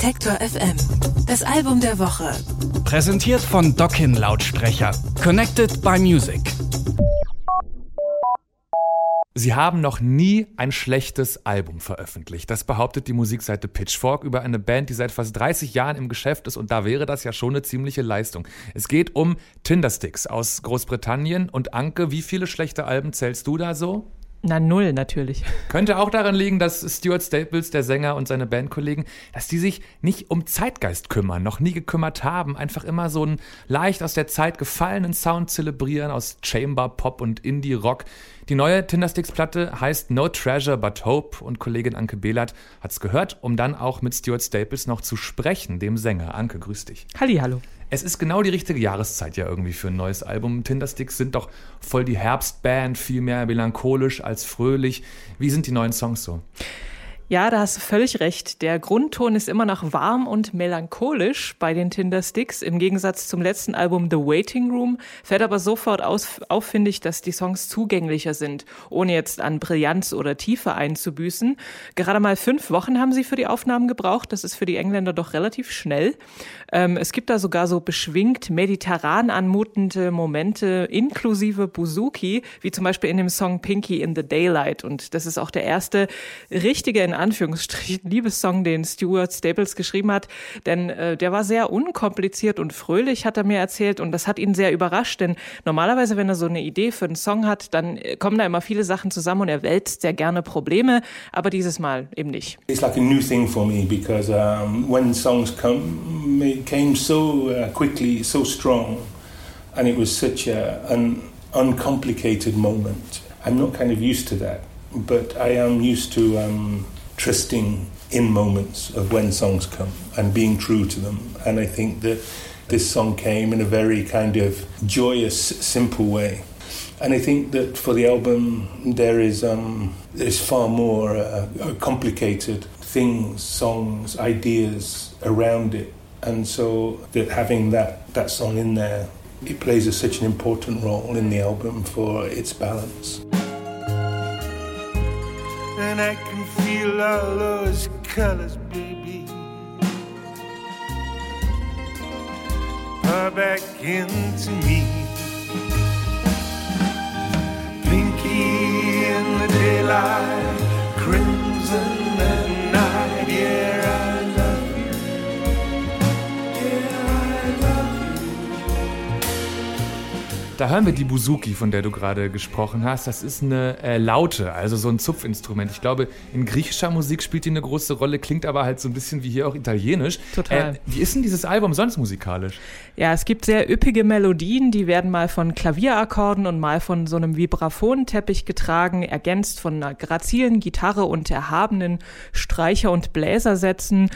Detektor FM. Das Album der Woche. Präsentiert von Dockin Lautsprecher. Connected by Music. Sie haben noch nie ein schlechtes Album veröffentlicht. Das behauptet die Musikseite Pitchfork über eine Band, die seit fast 30 Jahren im Geschäft ist und da wäre das ja schon eine ziemliche Leistung. Es geht um Tindersticks aus Großbritannien und Anke, wie viele schlechte Alben zählst du da so? Na, null natürlich. Könnte auch daran liegen, dass Stuart Staples, der Sänger und seine Bandkollegen, dass die sich nicht um Zeitgeist kümmern, noch nie gekümmert haben, einfach immer so einen leicht aus der Zeit gefallenen Sound zelebrieren aus Chamber, Pop und Indie-Rock. Die neue Tindersticks-Platte heißt No Treasure But Hope und Kollegin Anke Behlert hat's gehört, um dann auch mit Stuart Staples noch zu sprechen, dem Sänger. Anke, grüß dich. Halli, hallo. Es ist genau die richtige Jahreszeit ja irgendwie für ein neues Album. Tindersticks sind doch voll die Herbstband, viel mehr melancholisch als fröhlich. Wie sind die neuen Songs so? Ja, da hast du völlig recht. Der Grundton ist immer noch warm und melancholisch bei den Tindersticks. Im Gegensatz zum letzten Album The Waiting Room fällt aber sofort aus, auf, finde ich, dass die Songs zugänglicher sind, ohne jetzt an Brillanz oder Tiefe einzubüßen. Gerade mal fünf Wochen haben sie für die Aufnahmen gebraucht. Das ist für die Engländer doch relativ schnell. Ähm, es gibt da sogar so beschwingt mediterran anmutende Momente inklusive Buzuki, wie zum Beispiel in dem Song Pinky in the Daylight. Und das ist auch der erste richtige in Anführungsstrichen Liebessong, den Stuart Staples geschrieben hat, denn äh, der war sehr unkompliziert und fröhlich, hat er mir erzählt. Und das hat ihn sehr überrascht, denn normalerweise, wenn er so eine Idee für einen Song hat, dann äh, kommen da immer viele Sachen zusammen und er wälzt sehr gerne Probleme, aber dieses Mal eben nicht. It's like a new thing for me because um, when songs come, it came so uh, quickly, so strong. And it was such a, an uncomplicated moment. I'm not kind of used to that, but I am used to um, trusting in moments of when songs come and being true to them. And I think that this song came in a very kind of joyous, simple way. And I think that for the album, there is um, there's far more uh, complicated things, songs, ideas around it, and so that having that that song in there, it plays a, such an important role in the album for its balance. And I can feel all those colors, baby. Pour back into me. Pinky in the daylight, crimson Da hören wir die Buzuki, von der du gerade gesprochen hast. Das ist eine äh, Laute, also so ein Zupfinstrument. Ich glaube, in griechischer Musik spielt die eine große Rolle, klingt aber halt so ein bisschen wie hier auch italienisch. Total. Äh, wie ist denn dieses Album sonst musikalisch? Ja, es gibt sehr üppige Melodien, die werden mal von Klavierakkorden und mal von so einem Vibraphonteppich getragen, ergänzt von einer grazilen Gitarre und erhabenen Streicher- und Bläsersätzen.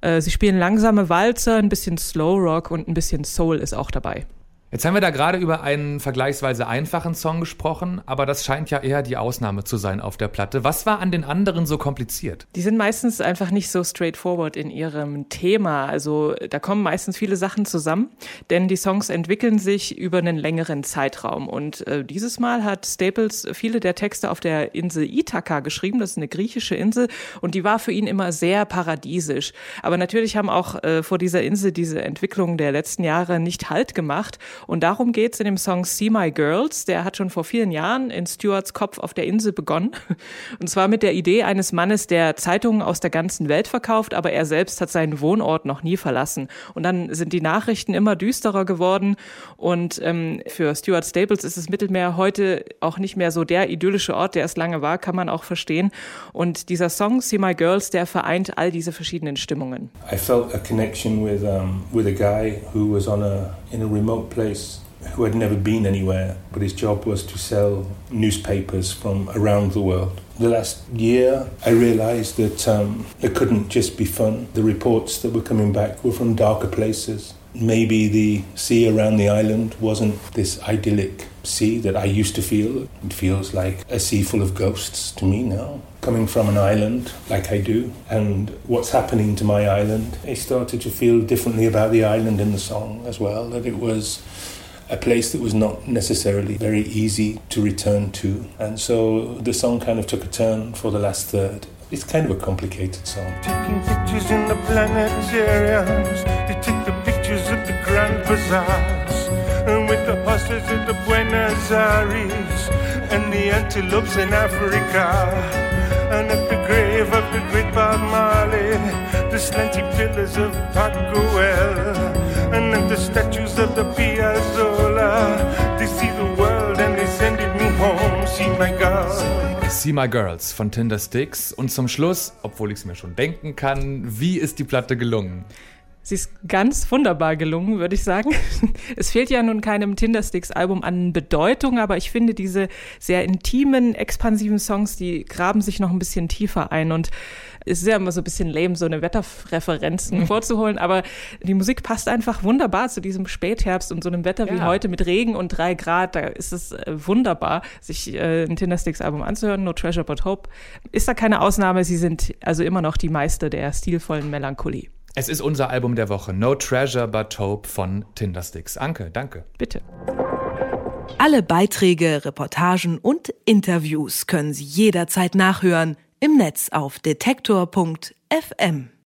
Äh, Sie spielen langsame Walzer, ein bisschen Slow Rock und ein bisschen Soul ist auch dabei. Jetzt haben wir da gerade über einen vergleichsweise einfachen Song gesprochen, aber das scheint ja eher die Ausnahme zu sein auf der Platte. Was war an den anderen so kompliziert? Die sind meistens einfach nicht so straightforward in ihrem Thema. Also da kommen meistens viele Sachen zusammen, denn die Songs entwickeln sich über einen längeren Zeitraum. Und äh, dieses Mal hat Staples viele der Texte auf der Insel Ithaka geschrieben. Das ist eine griechische Insel und die war für ihn immer sehr paradiesisch. Aber natürlich haben auch äh, vor dieser Insel diese Entwicklungen der letzten Jahre nicht Halt gemacht. Und darum geht's in dem Song See My Girls. Der hat schon vor vielen Jahren in Stuarts Kopf auf der Insel begonnen. Und zwar mit der Idee eines Mannes, der Zeitungen aus der ganzen Welt verkauft, aber er selbst hat seinen Wohnort noch nie verlassen. Und dann sind die Nachrichten immer düsterer geworden. Und ähm, für Stuart Staples ist das Mittelmeer heute auch nicht mehr so der idyllische Ort, der es lange war, kann man auch verstehen. Und dieser Song See My Girls, der vereint all diese verschiedenen Stimmungen. I felt a connection with um, with a guy who was on a in a remote place who had never been anywhere, but his job was to sell newspapers from around the world. The last year, I realized that um, it couldn't just be fun. The reports that were coming back were from darker places. Maybe the sea around the island wasn't this idyllic sea that I used to feel. It feels like a sea full of ghosts to me now. Coming from an island like I do, and what's happening to my island, I started to feel differently about the island in the song as well. That it was a place that was not necessarily very easy to return to. And so the song kind of took a turn for the last third. it's kind of a complicated song. Grand bazaars. And with the horses in the Buenos Aires. And the antelopes in Africa. And at the grave of the great Bob Marley. The slanty pillars of Paco And at the statues of the Piazzolla. They see the world and they send it me home. See my God. See My Girls von Tinder Sticks. Und zum Schluss, obwohl ich es mir schon denken kann, wie ist die Platte gelungen? Sie ist ganz wunderbar gelungen, würde ich sagen. Es fehlt ja nun keinem Tindersticks-Album an Bedeutung, aber ich finde diese sehr intimen, expansiven Songs, die graben sich noch ein bisschen tiefer ein und es ist ja immer so ein bisschen lame, so eine Wetterreferenzen vorzuholen, aber die Musik passt einfach wunderbar zu diesem Spätherbst und so einem Wetter wie Ja. heute mit Regen und drei Grad. Da ist es äh, wunderbar, sich äh, ein Tindersticks-Album anzuhören. No Treasure But Hope ist da keine Ausnahme. Sie sind also immer noch die Meister der stilvollen Melancholie. Es ist unser Album der Woche, No Treasure But Hope von Tinder Sticks. Anke, danke. Bitte. Alle Beiträge, Reportagen und Interviews können Sie jederzeit nachhören im Netz auf detektor.fm.